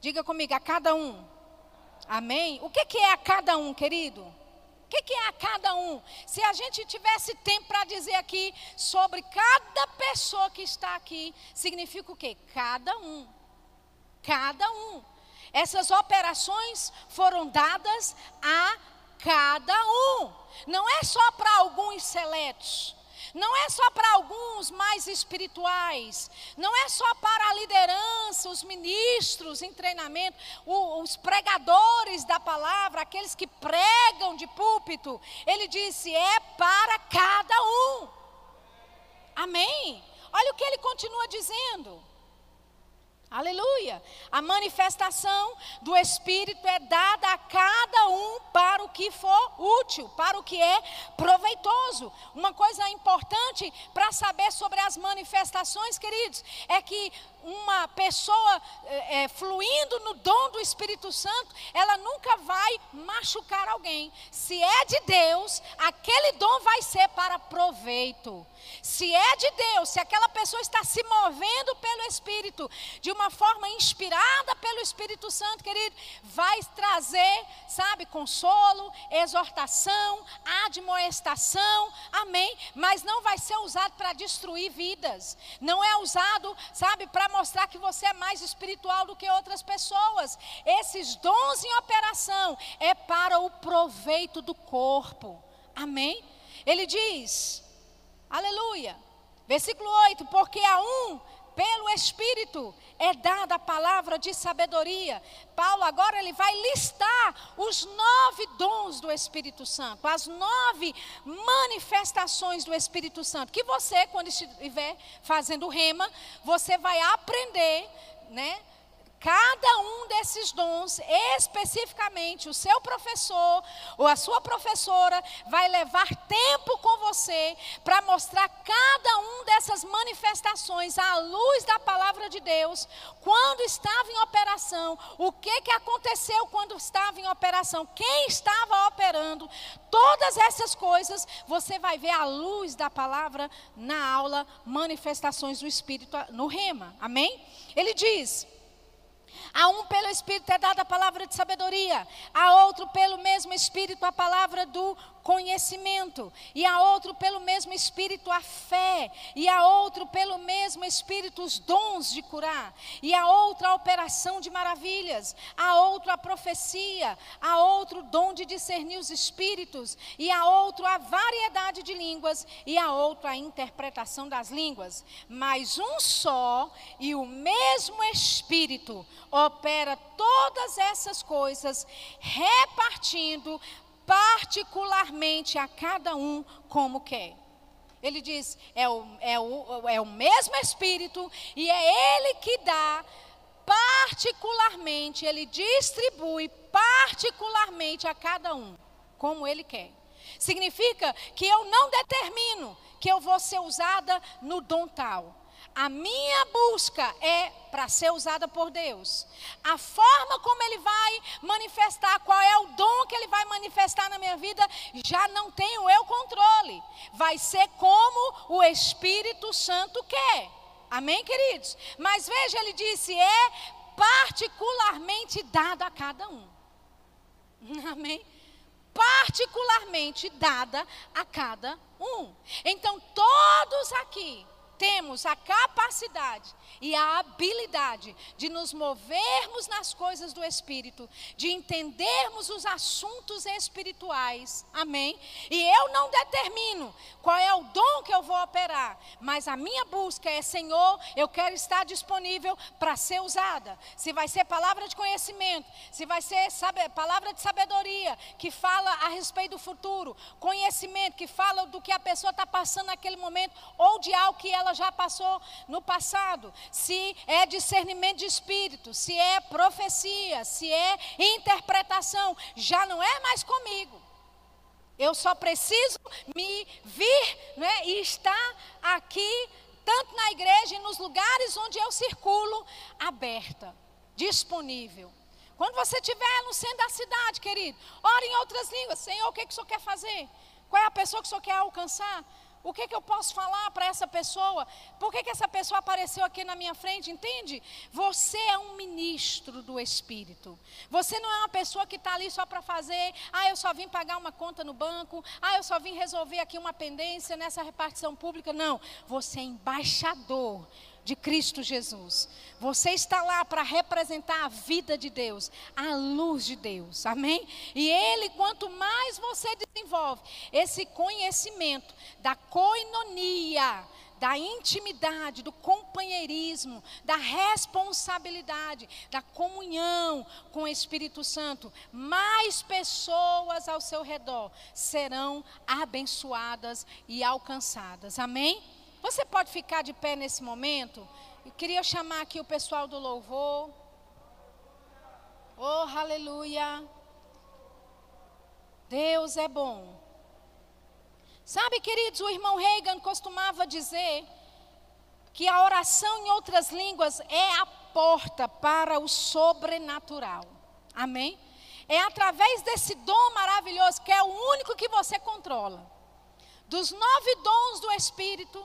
Speaker 1: Diga comigo, a cada um. Amém? O que, que é a cada um, querido? O que, que é a cada um? Se a gente tivesse tempo para dizer aqui sobre cada pessoa que está aqui, significa o quê? Cada um. Cada um. Essas operações foram dadas a cada um. Não é só para alguns seletos. Não é só para alguns mais espirituais, não é só para a liderança, os ministros em treinamento, os pregadores da palavra, aqueles que pregam de púlpito. Ele disse: é para cada um. Amém? Olha o que ele continua dizendo. Aleluia. A manifestação do Espírito é dada a cada um para o que for útil, para o que é proveitoso. Uma coisa importante para saber sobre as manifestações, queridos, é que uma pessoa é, fluindo no dom do Espírito Santo, ela nunca vai machucar alguém. Se é de Deus, aquele dom vai ser para proveito. Se é de Deus, se aquela pessoa está se movendo pelo Espírito, de uma forma inspirada pelo Espírito Santo, querido, vai trazer, sabe, consolo, exortação, admoestação, amém. Mas não vai ser usado para destruir vidas, não é usado, sabe, para mostrar que você é mais espiritual do que outras pessoas. Esses dons em operação é para o proveito do corpo, amém. Ele diz, aleluia, versículo 8: porque a um pelo Espírito é dada a palavra de sabedoria. Paulo agora ele vai listar os nove dons do Espírito Santo, as nove manifestações do Espírito Santo, que você, quando estiver fazendo rema, você vai aprender, né? Cada um desses dons, especificamente o seu professor ou a sua professora, vai levar tempo com você para mostrar cada um dessas manifestações à luz da palavra de Deus, quando estava em operação, o que, que aconteceu quando estava em operação, quem estava operando, todas essas coisas você vai ver à luz da palavra na aula Manifestações do Espírito no Rema. Amém? Ele diz. A um pelo Espírito é dada a palavra de sabedoria, a outro pelo mesmo Espírito a palavra do conhecimento, e a outro pelo mesmo Espírito a fé, e a outro pelo mesmo Espírito os dons de curar, e a outra a operação de maravilhas, a outro a profecia, a outro o dom de discernir os espíritos, e a outro a variedade de línguas, e a outro a interpretação das línguas. Mas um só e o mesmo Espírito opera todas essas coisas, repartindo particularmente a cada um como quer. Ele diz: é o, é o, é o mesmo Espírito e é Ele que dá particularmente, Ele distribui particularmente a cada um como Ele quer. Significa que eu não determino que eu vou ser usada no dom tal. A minha busca é para ser usada por Deus. A forma como Ele vai manifestar, qual é o dom que Ele vai manifestar na minha vida, já não tenho eu controle. Vai ser como o Espírito Santo quer. Amém, queridos? Mas veja, Ele disse: é particularmente dada a cada um. [LAUGHS] Amém? Particularmente dada a cada um. Então, todos aqui temos a capacidade e a habilidade de nos movermos nas coisas do Espírito, de entendermos os assuntos espirituais. Amém? E eu não determino qual é o dom que eu vou operar, mas a minha busca é: Senhor, eu quero estar disponível para ser usada. Se vai ser palavra de conhecimento, se vai ser sabe, palavra de sabedoria, que fala a respeito do futuro, conhecimento, que fala do que a pessoa está passando naquele momento, ou de algo que ela já passou no passado se é discernimento de espírito, se é profecia, se é interpretação, já não é mais comigo. Eu só preciso me vir né, e estar aqui, tanto na igreja e nos lugares onde eu circulo, aberta, disponível. Quando você estiver no centro da cidade, querido, ore em outras línguas. Senhor, o que, que o Senhor quer fazer? Qual é a pessoa que o Senhor quer alcançar? O que, que eu posso falar para essa pessoa? Por que, que essa pessoa apareceu aqui na minha frente? Entende? Você é um ministro do Espírito. Você não é uma pessoa que está ali só para fazer. Ah, eu só vim pagar uma conta no banco. Ah, eu só vim resolver aqui uma pendência nessa repartição pública. Não. Você é embaixador de Cristo Jesus. Você está lá para representar a vida de Deus, a luz de Deus. Amém? E ele, quanto mais você desenvolve esse conhecimento da coinonia, da intimidade, do companheirismo, da responsabilidade, da comunhão com o Espírito Santo, mais pessoas ao seu redor serão abençoadas e alcançadas. Amém? Você pode ficar de pé nesse momento? Eu queria chamar aqui o pessoal do louvor. Oh, aleluia. Deus é bom. Sabe, queridos, o irmão Reagan costumava dizer que a oração em outras línguas é a porta para o sobrenatural. Amém? É através desse dom maravilhoso, que é o único que você controla. Dos nove dons do Espírito,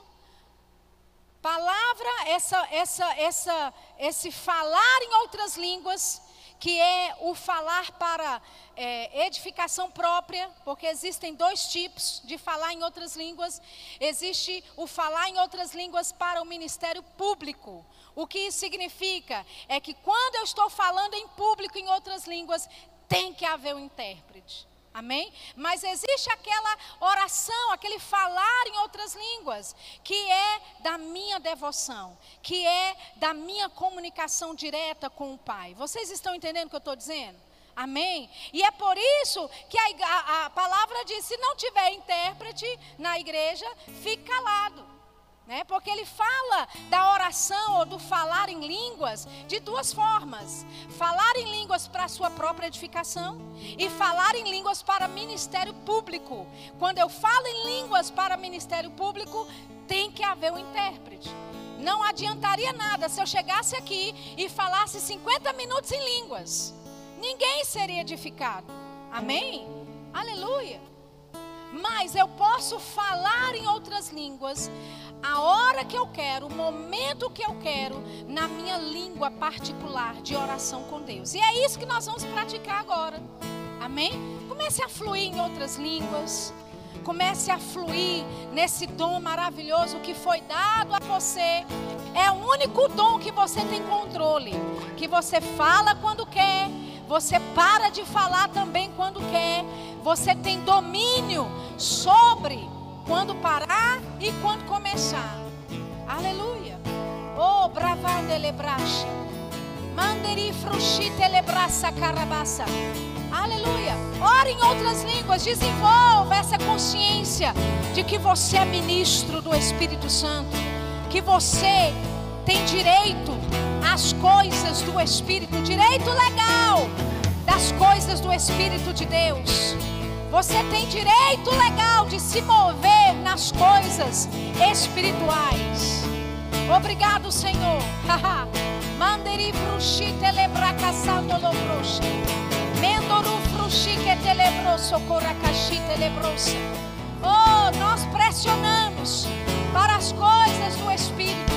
Speaker 1: palavra, essa, essa, essa, esse falar em outras línguas, que é o falar para é, edificação própria, porque existem dois tipos de falar em outras línguas. Existe o falar em outras línguas para o ministério público. O que isso significa? É que quando eu estou falando em público em outras línguas, tem que haver um intérprete. Amém? Mas existe aquela oração, aquele falar em outras línguas, que é da minha devoção, que é da minha comunicação direta com o Pai. Vocês estão entendendo o que eu estou dizendo? Amém? E é por isso que a, a, a palavra diz: se não tiver intérprete na igreja, fique calado. Né? Porque ele fala da oração ou do falar em línguas de duas formas: falar em línguas para a sua própria edificação e falar em línguas para ministério público. Quando eu falo em línguas para ministério público, tem que haver um intérprete. Não adiantaria nada se eu chegasse aqui e falasse 50 minutos em línguas. Ninguém seria edificado. Amém? Aleluia. Mas eu posso falar em outras línguas a hora que eu quero, o momento que eu quero, na minha língua particular de oração com Deus. E é isso que nós vamos praticar agora. Amém? Comece a fluir em outras línguas. Comece a fluir nesse dom maravilhoso que foi dado a você. É o único dom que você tem controle. Que você fala quando quer, você para de falar também quando quer. Você tem domínio sobre quando parar e quando começar. Aleluia. Oh, bravão delebrache. Manderi frushi telebraça carabaça. Aleluia. Ore em outras línguas. Desenvolva essa consciência de que você é ministro do Espírito Santo. Que você tem direito às coisas do Espírito. Direito legal das coisas do Espírito de Deus. Você tem direito legal de se mover nas coisas espirituais. Obrigado, Senhor. [LAUGHS] Manderi frushi telebracaçando lobroxa. Mendoru frushi que telebroso coracaxi telebrosa. Oh, nós pressionamos para as coisas do Espírito.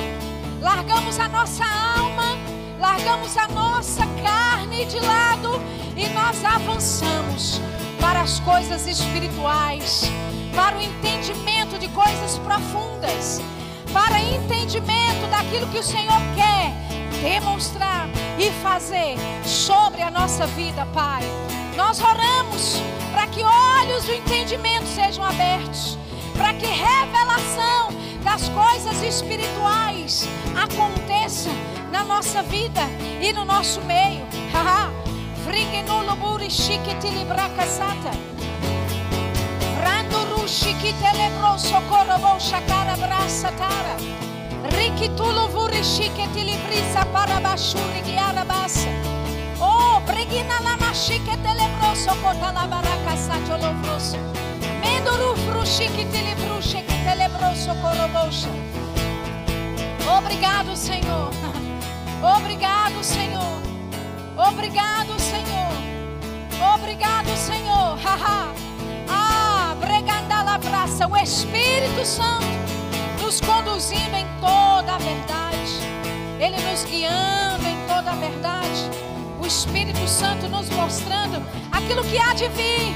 Speaker 1: Largamos a nossa alma, largamos a nossa carne de lado e nós avançamos para as coisas espirituais, para o entendimento de coisas profundas, para entendimento daquilo que o Senhor quer demonstrar e fazer sobre a nossa vida, Pai. Nós oramos para que olhos do entendimento sejam abertos, para que revelação das coisas espirituais aconteça na nossa vida e no nosso meio. Frigenolo burishiki tilibraka sata. Rando rushiki telebro sokorobo shakara brasa tara. Rikitulo vurishiki tilibrisa para bashuri giara basa. Oh, pregina la mashike telebro sokota la baraka sato lovroso. Menduru frushiki tilibrushiki telebro sokorobosha. Obrigado, Senhor. [LAUGHS] Obrigado, Senhor. Obrigado, Senhor. Obrigado, Senhor. Haha. ah, breganda praça. O Espírito Santo nos conduzindo em toda a verdade. Ele nos guiando em toda a verdade. O Espírito Santo nos mostrando aquilo que há de vir.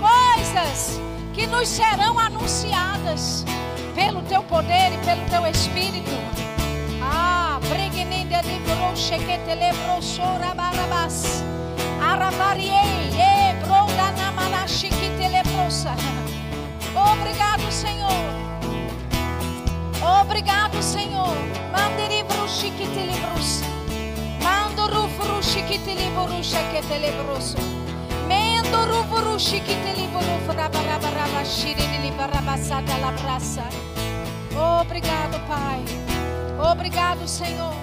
Speaker 1: Coisas que nos serão anunciadas pelo teu poder e pelo teu Espírito. Ah, pregninde de broche que te lebro sora barabas. Arabariei, e bronda na que te lebrosa. Obrigado, Senhor. Obrigado, Senhor. Mandiri bruxi que te lebrosa. Mandoro fruxi que te lebrosa que te lebrosa. Mendoro fruxi que te lebrosa. Rabarabarabashi shiri de libarabasada la praça. Obrigado, Pai. Obrigado, Senhor.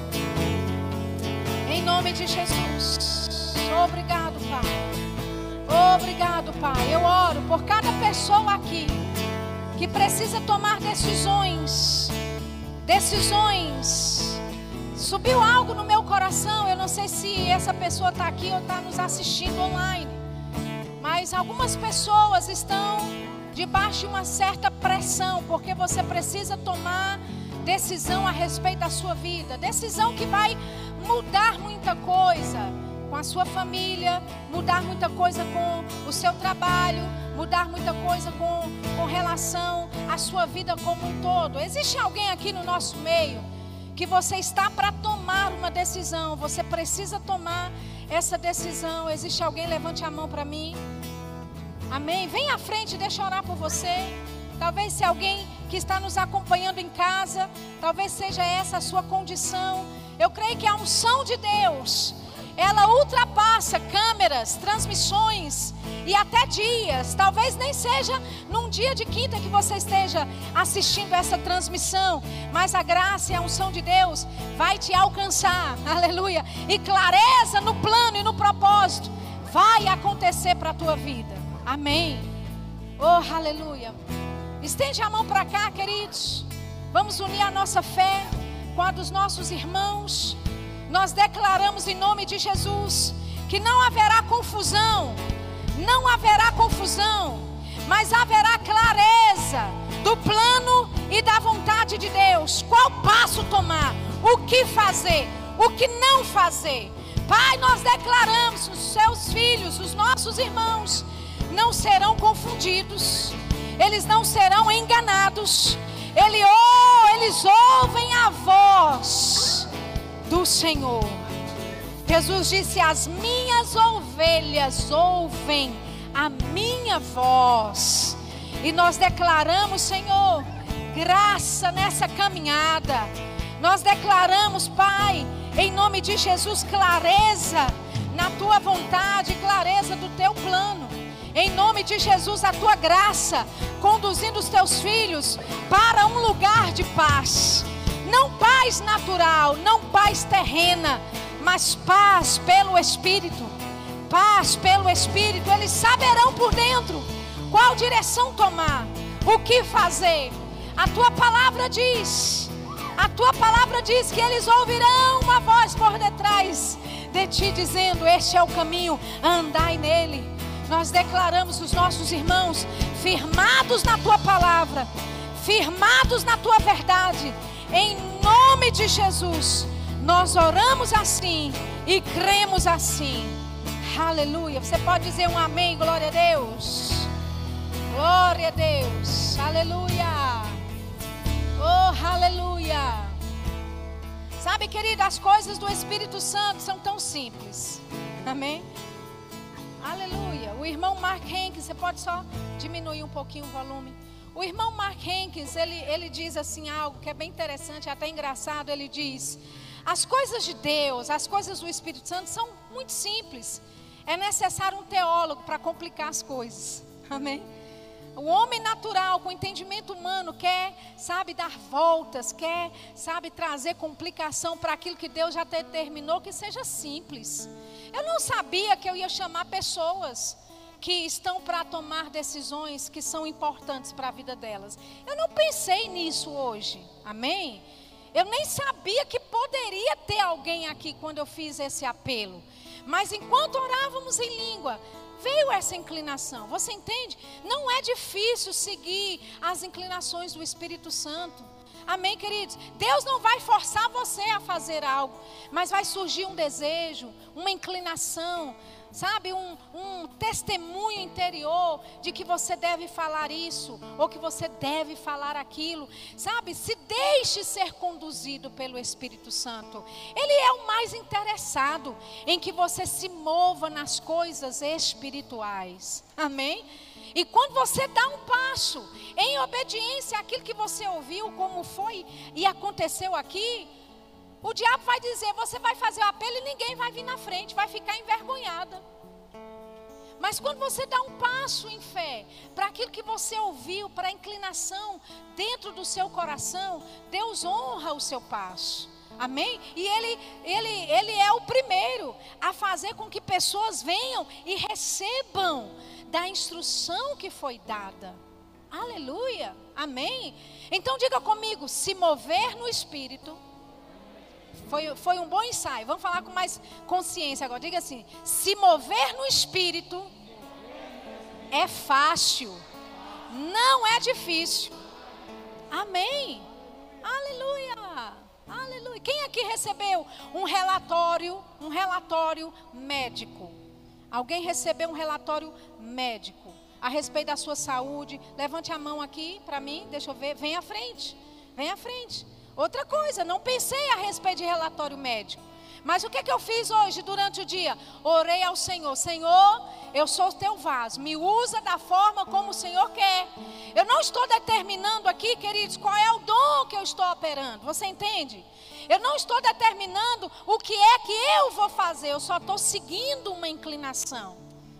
Speaker 1: Em nome de Jesus. Obrigado, Pai. Obrigado. Pai. Eu oro por cada pessoa aqui que precisa tomar decisões. Decisões. Subiu algo no meu coração. Eu não sei se essa pessoa está aqui ou está nos assistindo online. Mas algumas pessoas estão debaixo de uma certa pressão, porque você precisa tomar decisão a respeito da sua vida. Decisão que vai mudar muita coisa com a sua família, mudar muita coisa com o seu trabalho, mudar muita coisa com, com relação à sua vida como um todo. Existe alguém aqui no nosso meio que você está para tomar uma decisão, você precisa tomar essa decisão. Existe alguém? Levante a mão para mim. Amém. Vem à frente, deixa eu orar por você. Talvez se alguém que está nos acompanhando em casa, talvez seja essa a sua condição. Eu creio que a unção de Deus ela ultrapassa câmeras, transmissões e até dias. Talvez nem seja num dia de quinta que você esteja assistindo essa transmissão, mas a graça e a unção de Deus vai te alcançar. [LAUGHS] Aleluia. E clareza no plano e no propósito vai acontecer para a tua vida. Amém. Oh, aleluia. Estende a mão para cá, queridos. Vamos unir a nossa fé a dos nossos irmãos nós declaramos em nome de Jesus que não haverá confusão, não haverá confusão, mas haverá clareza do plano e da vontade de Deus. Qual passo tomar? O que fazer? O que não fazer? Pai, nós declaramos: os seus filhos, os nossos irmãos, não serão confundidos, eles não serão enganados. Ele, oh, eles ouvem a voz do Senhor. Jesus disse: As minhas ovelhas ouvem a minha voz. E nós declaramos, Senhor, graça nessa caminhada. Nós declaramos, Pai, em nome de Jesus, clareza na tua vontade, clareza do teu plano. Em nome de Jesus, a tua graça conduzindo os teus filhos para um lugar de paz. Não paz natural, não paz terrena, mas paz pelo Espírito. Paz pelo Espírito. Eles saberão por dentro qual direção tomar, o que fazer. A tua palavra diz, a tua palavra diz que eles ouvirão uma voz por detrás de ti dizendo: Este é o caminho, andai nele. Nós declaramos os nossos irmãos firmados na tua palavra, firmados na tua verdade em nome de Jesus, nós oramos assim e cremos assim. Aleluia. Você pode dizer um amém, glória a Deus. Glória a Deus. Aleluia. Oh, aleluia. Sabe, querido, as coisas do Espírito Santo são tão simples. Amém? Aleluia. O irmão Mark Henke, você pode só diminuir um pouquinho o volume. O irmão Mark Henkins, ele, ele diz assim algo que é bem interessante, até engraçado. Ele diz: as coisas de Deus, as coisas do Espírito Santo são muito simples. É necessário um teólogo para complicar as coisas. Amém? O homem natural, com entendimento humano, quer, sabe, dar voltas, quer, sabe, trazer complicação para aquilo que Deus já determinou que seja simples. Eu não sabia que eu ia chamar pessoas que estão para tomar decisões que são importantes para a vida delas. Eu não pensei nisso hoje, amém? Eu nem sabia que poderia ter alguém aqui quando eu fiz esse apelo. Mas enquanto orávamos em língua, veio essa inclinação. Você entende? Não é difícil seguir as inclinações do Espírito Santo. Amém, queridos? Deus não vai forçar você a fazer algo, mas vai surgir um desejo, uma inclinação, sabe, um, um testemunho interior de que você deve falar isso ou que você deve falar aquilo, sabe? Se deixe ser conduzido pelo Espírito Santo. Ele é o mais interessado em que você se mova nas coisas espirituais. Amém? E quando você dá um passo em obediência àquilo que você ouviu, como foi e aconteceu aqui, o diabo vai dizer: você vai fazer o apelo e ninguém vai vir na frente, vai ficar envergonhada. Mas quando você dá um passo em fé para aquilo que você ouviu, para a inclinação dentro do seu coração, Deus honra o seu passo. Amém? E ele, ele, ele é o primeiro a fazer com que pessoas venham e recebam da instrução que foi dada. Aleluia. Amém. Então diga comigo: se mover no espírito. Foi, foi um bom ensaio. Vamos falar com mais consciência agora. Diga assim: se mover no espírito é fácil, não é difícil. Amém. Aleluia. Aleluia. Quem aqui recebeu um relatório, um relatório médico? Alguém recebeu um relatório médico a respeito da sua saúde? Levante a mão aqui para mim, deixa eu ver. Vem à frente. Vem à frente. Outra coisa, não pensei a respeito de relatório médico. Mas o que, é que eu fiz hoje durante o dia? Orei ao Senhor: Senhor, eu sou o teu vaso, me usa da forma como o Senhor quer. Eu não estou determinando aqui, queridos, qual é o dom que eu estou operando. Você entende? Eu não estou determinando o que é que eu vou fazer, eu só estou seguindo uma inclinação.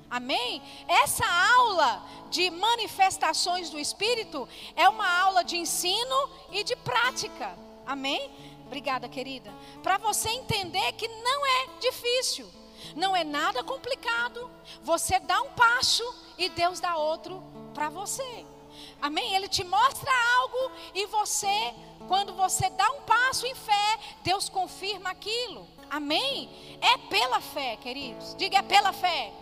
Speaker 1: Amém? Essa aula de manifestações do Espírito é uma aula de ensino e de prática. Amém? Obrigada, querida. Para você entender que não é difícil, não é nada complicado. Você dá um passo e Deus dá outro para você. Amém? Ele te mostra algo e você, quando você dá um passo em fé, Deus confirma aquilo. Amém? É pela fé, queridos. Diga é pela fé.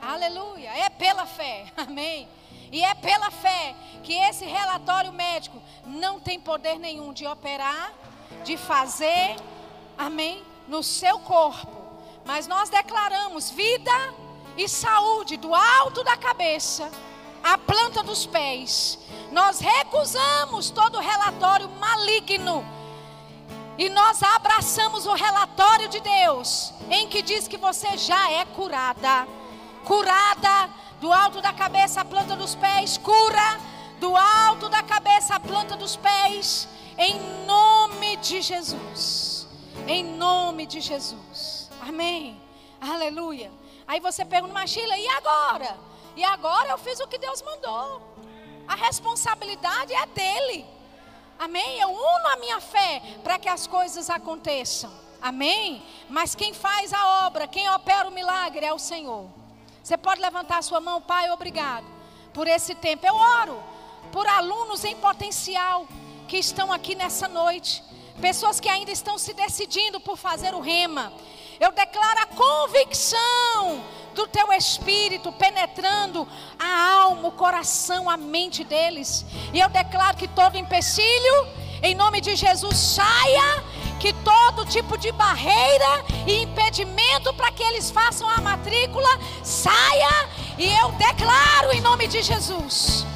Speaker 1: Aleluia. É pela fé. [LAUGHS] Amém. E é pela fé que esse relatório médico não tem poder nenhum de operar de fazer, amém, no seu corpo. Mas nós declaramos vida e saúde do alto da cabeça à planta dos pés. Nós recusamos todo relatório maligno. E nós abraçamos o relatório de Deus, em que diz que você já é curada. Curada do alto da cabeça à planta dos pés, cura do alto da cabeça à planta dos pés em nome de Jesus. Em nome de Jesus. Amém. Aleluia. Aí você pergunta, Machila, e agora? E agora eu fiz o que Deus mandou. A responsabilidade é dele. Amém? Eu uno a minha fé para que as coisas aconteçam. Amém? Mas quem faz a obra, quem opera o milagre é o Senhor. Você pode levantar a sua mão, Pai, obrigado por esse tempo. Eu oro por alunos em potencial que estão aqui nessa noite, pessoas que ainda estão se decidindo por fazer o rema. Eu declaro a convicção do teu espírito penetrando a alma, o coração, a mente deles. E eu declaro que todo empecilho, em nome de Jesus, saia. Que todo tipo de barreira e impedimento para que eles façam a matrícula saia. E eu declaro em nome de Jesus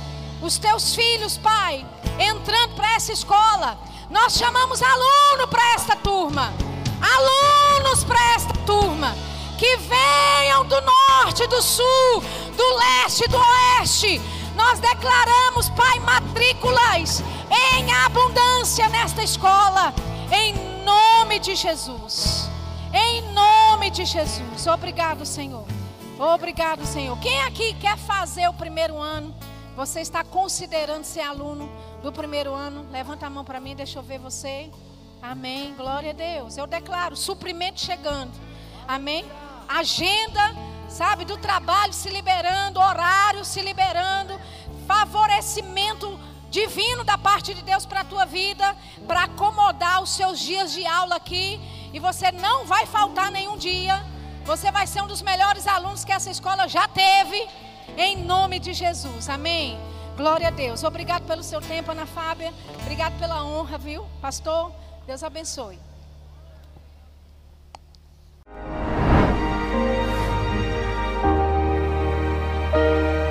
Speaker 1: os teus filhos, Pai, entrando para essa escola. Nós chamamos aluno para esta turma. Alunos para esta turma. Que venham do norte, do sul, do leste, do oeste. Nós declaramos, Pai, matrículas em abundância nesta escola. Em nome de Jesus. Em nome de Jesus. Obrigado, Senhor. Obrigado, Senhor. Quem aqui quer fazer o primeiro ano? Você está considerando ser aluno do primeiro ano? Levanta a mão para mim, deixa eu ver você. Amém. Glória a Deus. Eu declaro suprimento chegando. Amém. Agenda, sabe, do trabalho se liberando, horário se liberando, favorecimento divino da parte de Deus para a tua vida, para acomodar os seus dias de aula aqui, e você não vai faltar nenhum dia. Você vai ser um dos melhores alunos que essa escola já teve. Em nome de Jesus. Amém. Glória a Deus. Obrigado pelo seu tempo, Ana Fábia. Obrigado pela honra, viu? Pastor, Deus abençoe.